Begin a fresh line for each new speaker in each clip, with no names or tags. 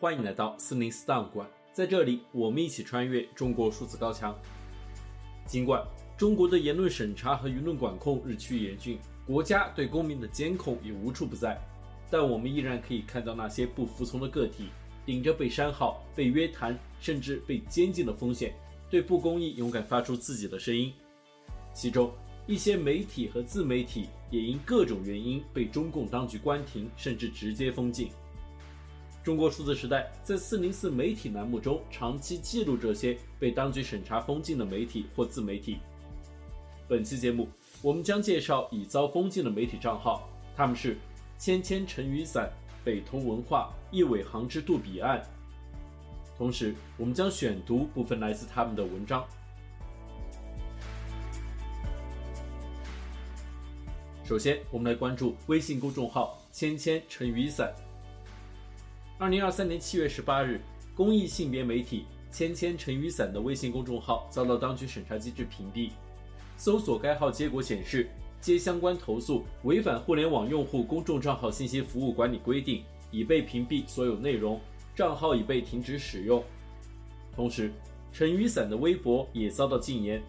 欢迎来到四零四档案馆，在这里，我们一起穿越中国数字高墙。尽管中国的言论审查和舆论管控日趋严峻，国家对公民的监控也无处不在，但我们依然可以看到那些不服从的个体，顶着被删号、被约谈，甚至被监禁的风险，对不公义勇敢发出自己的声音。其中，一些媒体和自媒体也因各种原因被中共当局关停，甚至直接封禁。中国数字时代在四零四媒体栏目中长期记录这些被当局审查封禁的媒体或自媒体。本期节目，我们将介绍已遭封禁的媒体账号，他们是“芊芊成雨伞”、“北通文化”、“一苇航之渡彼岸”。同时，我们将选读部分来自他们的文章。首先，我们来关注微信公众号“芊芊成雨伞”。二零二三年七月十八日，公益性别媒体“千千成雨伞”的微信公众号遭到当局审查机制屏蔽。搜索该号结果显示，接相关投诉违反《互联网用户公众账号信息服务管理规定》，已被屏蔽所有内容，账号已被停止使用。同时，陈雨伞的微博也遭到禁言。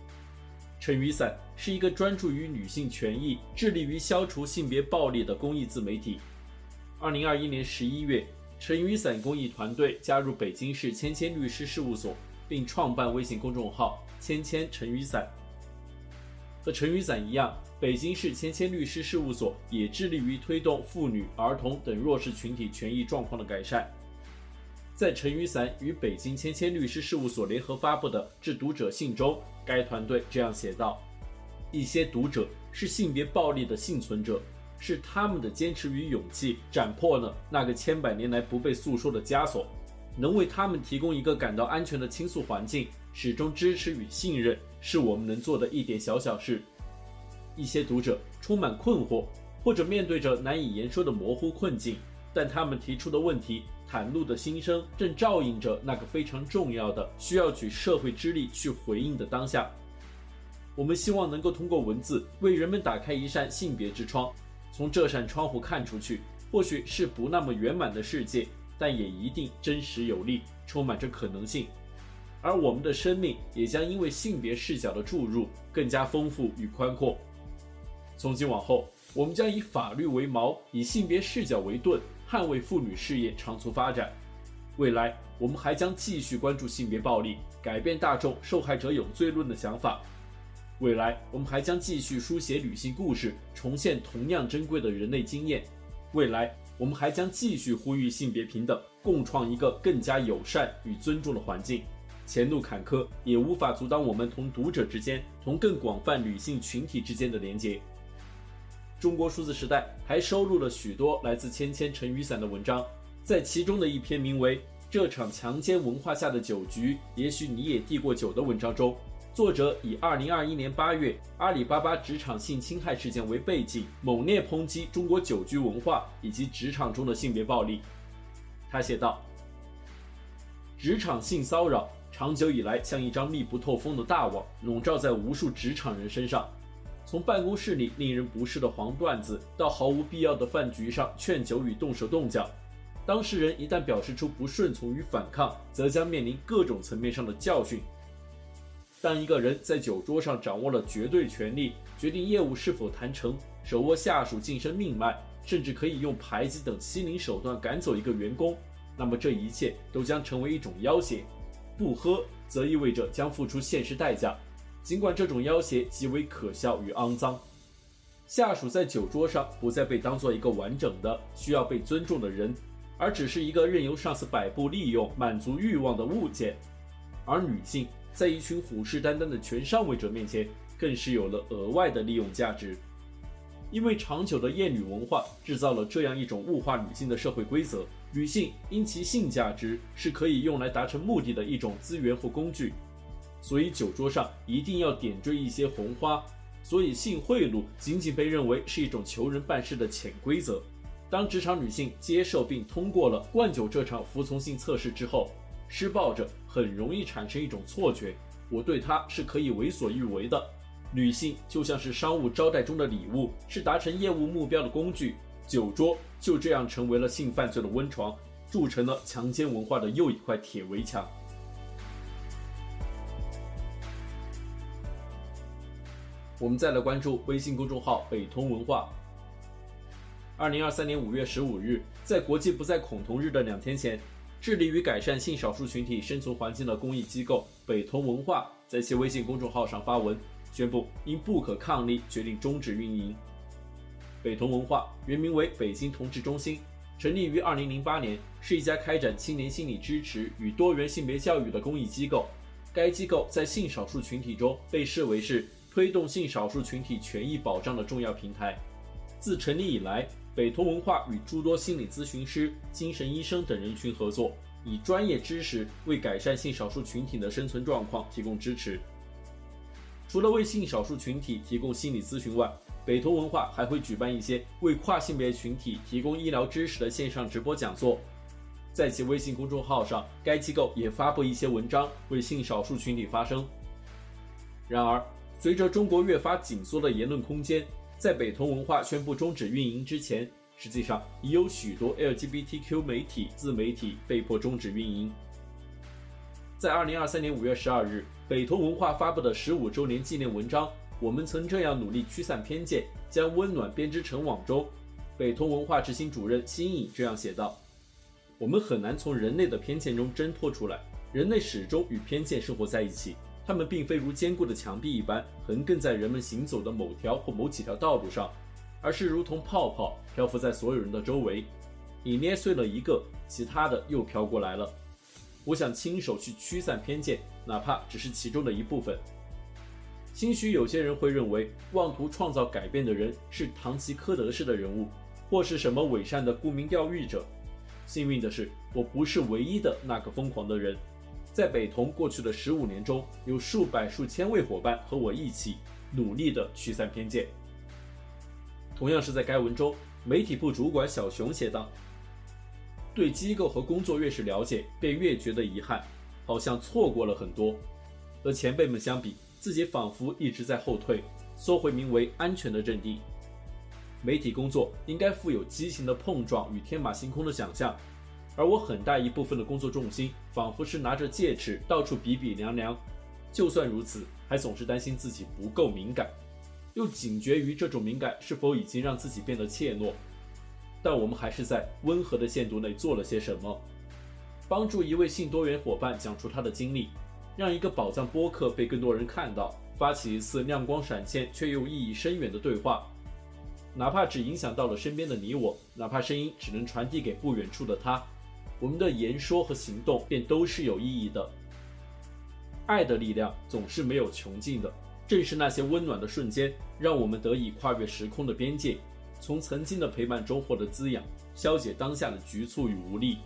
陈雨伞是一个专注于女性权益、致力于消除性别暴力的公益自媒体。二零二一年十一月，陈雨伞公益团队加入北京市芊芊律师事务所，并创办微信公众号“芊芊陈雨伞”。和陈雨伞一样，北京市芊芊律师事务所也致力于推动妇女、儿童等弱势群体权益状况的改善。在陈雨伞与北京芊芊律师事务所联合发布的致读者信中，该团队这样写道：“一些读者是性别暴力的幸存者，是他们的坚持与勇气斩破了那个千百年来不被诉说的枷锁，能为他们提供一个感到安全的倾诉环境。”始终支持与信任是我们能做的一点小小事。一些读者充满困惑，或者面对着难以言说的模糊困境，但他们提出的问题、袒露的心声，正照应着那个非常重要的、需要举社会之力去回应的当下。我们希望能够通过文字为人们打开一扇性别之窗，从这扇窗户看出去，或许是不那么圆满的世界，但也一定真实有力，充满着可能性。而我们的生命也将因为性别视角的注入更加丰富与宽阔。从今往后，我们将以法律为矛，以性别视角为盾，捍卫妇女事业长足发展。未来，我们还将继续关注性别暴力，改变大众受害者有罪论的想法。未来，我们还将继续书写女性故事，重现同样珍贵的人类经验。未来，我们还将继续呼吁性别平等，共创一个更加友善与尊重的环境。前路坎坷，也无法阻挡我们同读者之间、同更广泛女性群体之间的连接。中国数字时代还收录了许多来自芊芊陈雨伞的文章，在其中的一篇名为《这场强奸文化下的酒局，也许你也递过酒》的文章中，作者以2021年8月阿里巴巴职场性侵害事件为背景，猛烈抨击中国酒局文化以及职场中的性别暴力。他写道：“职场性骚扰。”长久以来，像一张密不透风的大网，笼罩在无数职场人身上。从办公室里令人不适的黄段子，到毫无必要的饭局上劝酒与动手动脚，当事人一旦表示出不顺从与反抗，则将面临各种层面上的教训。当一个人在酒桌上掌握了绝对权力，决定业务是否谈成，手握下属晋升命脉，甚至可以用排挤等欺凌手段赶走一个员工，那么这一切都将成为一种要挟。不喝，则意味着将付出现实代价。尽管这种要挟极为可笑与肮脏，下属在酒桌上不再被当做一个完整的、需要被尊重的人，而只是一个任由上司摆布利用、满足欲望的物件。而女性在一群虎视眈眈的全上位者面前，更是有了额外的利用价值。因为长久的厌女文化制造了这样一种物化女性的社会规则：女性因其性价值是可以用来达成目的的一种资源或工具，所以酒桌上一定要点缀一些红花。所以性贿赂仅仅被认为是一种求人办事的潜规则。当职场女性接受并通过了灌酒这场服从性测试之后，施暴者很容易产生一种错觉：我对他是可以为所欲为的。女性就像是商务招待中的礼物，是达成业务目标的工具。酒桌就这样成为了性犯罪的温床，筑成了强奸文化的又一块铁围墙。我们再来关注微信公众号“北通文化”。二零二三年五月十五日，在国际不再恐同日的两天前，致力于改善性少数群体生存环境的公益机构北同文化在其微信公众号上发文，宣布因不可抗力决定终止运营。北同文化原名为北京同志中心，成立于2008年，是一家开展青年心理支持与多元性别教育的公益机构。该机构在性少数群体中被视为是推动性少数群体权益保障的重要平台。自成立以来，北通文化与诸多心理咨询师、精神医生等人群合作，以专业知识为改善性少数群体的生存状况提供支持。除了为性少数群体提供心理咨询外，北通文化还会举办一些为跨性别群体提供医疗知识的线上直播讲座，在其微信公众号上，该机构也发布一些文章为性少数群体发声。然而，随着中国越发紧缩的言论空间，在北同文化宣布终止运营之前，实际上已有许多 LGBTQ 媒体自媒体被迫终止运营。在二零二三年五月十二日，北通文化发布的十五周年纪念文章。我们曾这样努力驱散偏见，将温暖编织成网中。北通文化执行主任辛颖这样写道：“我们很难从人类的偏见中挣脱出来，人类始终与偏见生活在一起，他们并非如坚固的墙壁一般横亘在人们行走的某条或某几条道路上，而是如同泡泡漂浮在所有人的周围。你捏碎了一个，其他的又飘过来了。我想亲手去驱散偏见，哪怕只是其中的一部分。”兴许有些人会认为，妄图创造改变的人是堂吉诃德式的人物，或是什么伪善的沽名钓誉者。幸运的是，我不是唯一的那个疯狂的人。在北同过去的十五年中，有数百数千位伙伴和我一起努力地驱散偏见。同样是在该文中，媒体部主管小熊写道：“对机构和工作越是了解，便越觉得遗憾，好像错过了很多。和前辈们相比。”自己仿佛一直在后退，缩回名为安全的阵地。媒体工作应该富有激情的碰撞与天马行空的想象，而我很大一部分的工作重心仿佛是拿着戒尺到处比比量量。就算如此，还总是担心自己不够敏感，又警觉于这种敏感是否已经让自己变得怯懦。但我们还是在温和的限度内做了些什么，帮助一位性多元伙伴讲出他的经历。让一个宝藏播客被更多人看到，发起一次亮光闪现却又意义深远的对话，哪怕只影响到了身边的你我，哪怕声音只能传递给不远处的他，我们的言说和行动便都是有意义的。爱的力量总是没有穷尽的，正是那些温暖的瞬间，让我们得以跨越时空的边界，从曾经的陪伴中获得滋养，消解当下的局促与无力。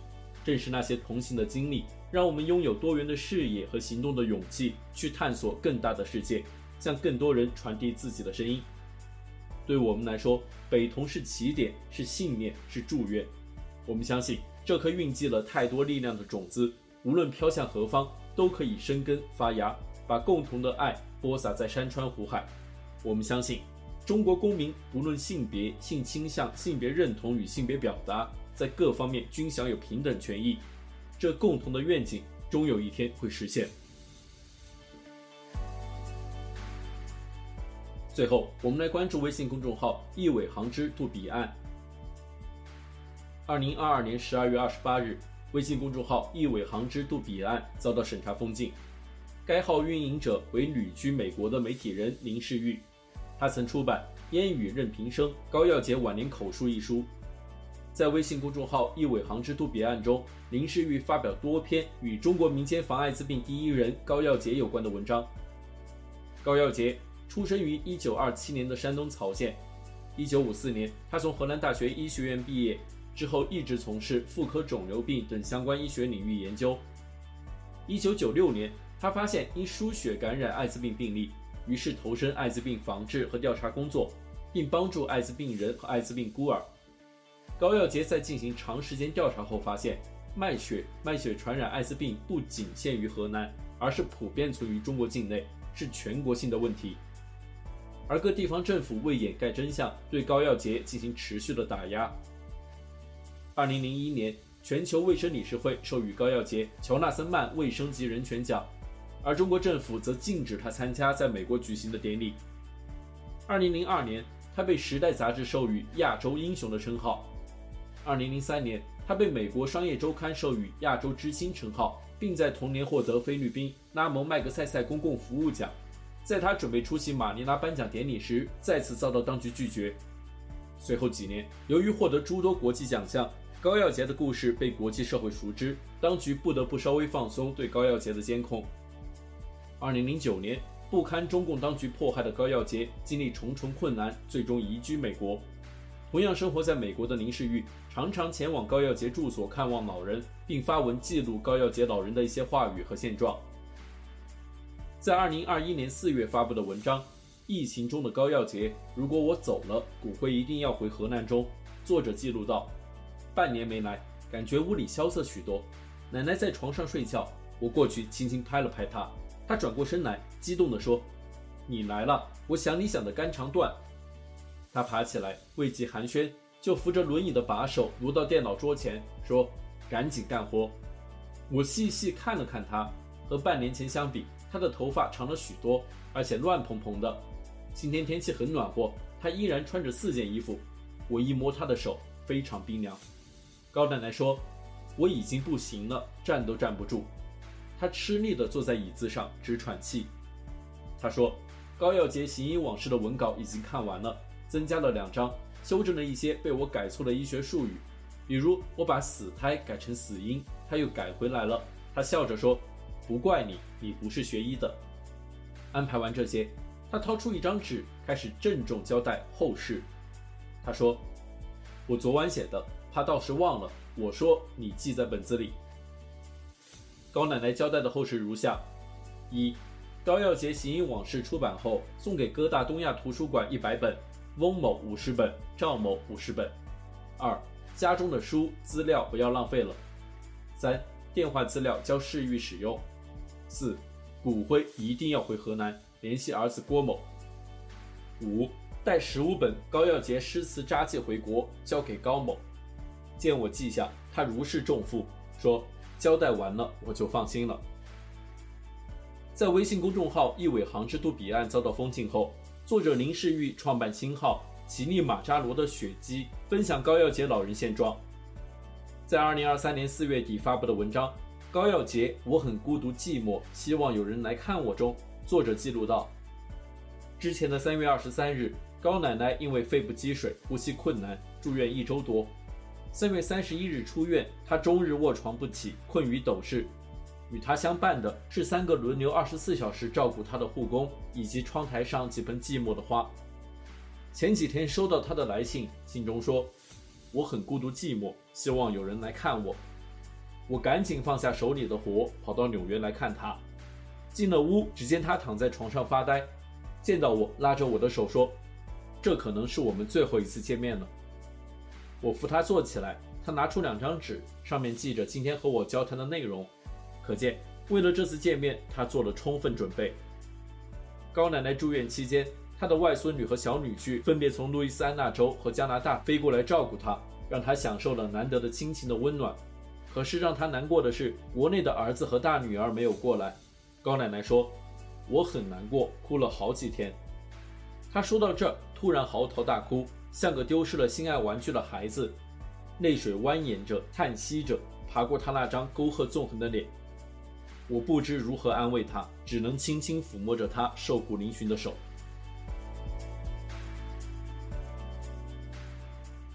正是那些同行的经历，让我们拥有多元的视野和行动的勇气，去探索更大的世界，向更多人传递自己的声音。对我们来说，北同是起点，是信念，是祝愿。我们相信，这颗蕴积了太多力量的种子，无论飘向何方，都可以生根发芽，把共同的爱播撒在山川湖海。我们相信，中国公民不论性别、性倾向、性别认同与性别表达。在各方面均享有平等权益，这共同的愿景终有一天会实现。最后，我们来关注微信公众号“一苇航之渡彼岸”。二零二二年十二月二十八日，微信公众号“一苇航之渡彼岸”遭到审查封禁。该号运营者为旅居美国的媒体人林世玉，他曾出版《烟雨任平生：高耀洁晚年口述》一书。在微信公众号“一苇航之渡彼岸”中，林世玉发表多篇与中国民间防艾滋病第一人高耀洁有关的文章。高耀洁出生于1927年的山东曹县，1954年他从河南大学医学院毕业之后，一直从事妇科肿瘤病等相关医学领域研究。1996年，他发现因输血感染艾滋病病例，于是投身艾滋病防治和调查工作，并帮助艾滋病人和艾滋病孤儿。高耀杰在进行长时间调查后发现，卖血卖血传染艾滋病不仅限于河南，而是普遍存于中国境内，是全国性的问题。而各地方政府为掩盖真相，对高耀杰进行持续的打压。二零零一年，全球卫生理事会授予高耀洁乔纳森曼卫生及人权奖，而中国政府则禁止他参加在美国举行的典礼。二零零二年，他被《时代》杂志授予“亚洲英雄”的称号。二零零三年，他被美国《商业周刊》授予“亚洲之星”称号，并在同年获得菲律宾拉蒙麦格塞塞公共服务奖。在他准备出席马尼拉颁奖典礼时，再次遭到当局拒绝。随后几年，由于获得诸多国际奖项，高耀洁的故事被国际社会熟知，当局不得不稍微放松对高耀洁的监控。二零零九年，不堪中共当局迫害的高耀洁经历重重困难，最终移居美国。同样生活在美国的林世玉常常前往高耀洁住所看望老人，并发文记录高耀洁老人的一些话语和现状。在二零二一年四月发布的文章《疫情中的高耀洁》，如果我走了，骨灰一定要回河南中。作者记录道：半年没来，感觉屋里萧瑟许多。奶奶在床上睡觉，我过去轻轻拍了拍她，她转过身来，激动地说：“你来了，我想你想得肝肠断。”她爬起来，未及寒暄，就扶着轮椅的把手挪到电脑桌前，说：“赶紧干活。”我细细看了看她，和半年前相比。她的头发长了许多，而且乱蓬蓬的。今天天气很暖和，她依然穿着四件衣服。我一摸她的手，非常冰凉。高奶奶说：“我已经不行了，站都站不住。”他吃力地坐在椅子上，直喘气。他说：“高耀杰行医往事的文稿已经看完了，增加了两章，修正了一些被我改错的医学术语，比如我把死胎改成死婴，他又改回来了。”他笑着说。不怪你，你不是学医的。安排完这些，他掏出一张纸，开始郑重交代后事。他说：“我昨晚写的，怕到时忘了。我说你记在本子里。”高奶奶交代的后事如下：一、高耀杰行医往事出版后，送给哥大东亚图书馆一百本，翁某五十本，赵某五十本。二、家中的书资料不要浪费了。三、电话资料交世玉使用。四，骨灰一定要回河南，联系儿子郭某。五，带十五本高耀杰诗词札记回国，交给高某。见我记下，他如释重负，说交代完了，我就放心了。在微信公众号“一苇航之都彼岸”遭到封禁后，作者林世玉创办新号“乞力马扎罗的血迹”，分享高耀洁老人现状。在二零二三年四月底发布的文章。高耀洁，我很孤独寂寞，希望有人来看我中。作者记录道：之前的三月二十三日，高奶奶因为肺部积水、呼吸困难住院一周多。三月三十一日出院，她终日卧床不起，困于斗室。与她相伴的是三个轮流二十四小时照顾她的护工，以及窗台上几盆寂寞的花。前几天收到她的来信，信中说：“我很孤独寂寞，希望有人来看我。”我赶紧放下手里的活，跑到纽约来看他。进了屋，只见他躺在床上发呆，见到我，拉着我的手说：“这可能是我们最后一次见面了。”我扶他坐起来，他拿出两张纸，上面记着今天和我交谈的内容，可见为了这次见面，他做了充分准备。高奶奶住院期间，她的外孙女和小女婿分别从路易斯安那州和加拿大飞过来照顾她，让她享受了难得的亲情的温暖。可是让他难过的是，国内的儿子和大女儿没有过来。高奶奶说：“我很难过，哭了好几天。”她说到这儿，突然嚎啕大哭，像个丢失了心爱玩具的孩子，泪水蜿蜒着，叹息着，爬过他那张沟壑纵横的脸。我不知如何安慰他，只能轻轻抚摸着他瘦骨嶙峋的手。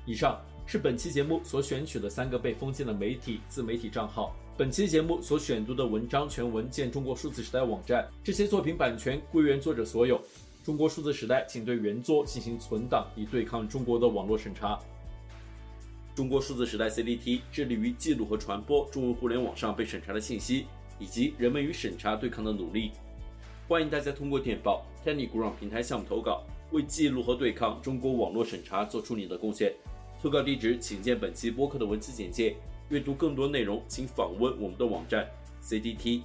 以上。是本期节目所选取的三个被封禁的媒体自媒体账号。本期节目所选读的文章全文见中国数字时代网站。这些作品版权归原作者所有。中国数字时代请对原作进行存档，以对抗中国的网络审查。中国数字时代 CDT 致力于记录和传播中文互联网上被审查的信息，以及人们与审查对抗的努力。欢迎大家通过电报 Telegram 平台项目投稿，为记录和对抗中国网络审查做出你的贡献。投稿地址，请见本期播客的文字简介。阅读更多内容，请访问我们的网站 cdt.media。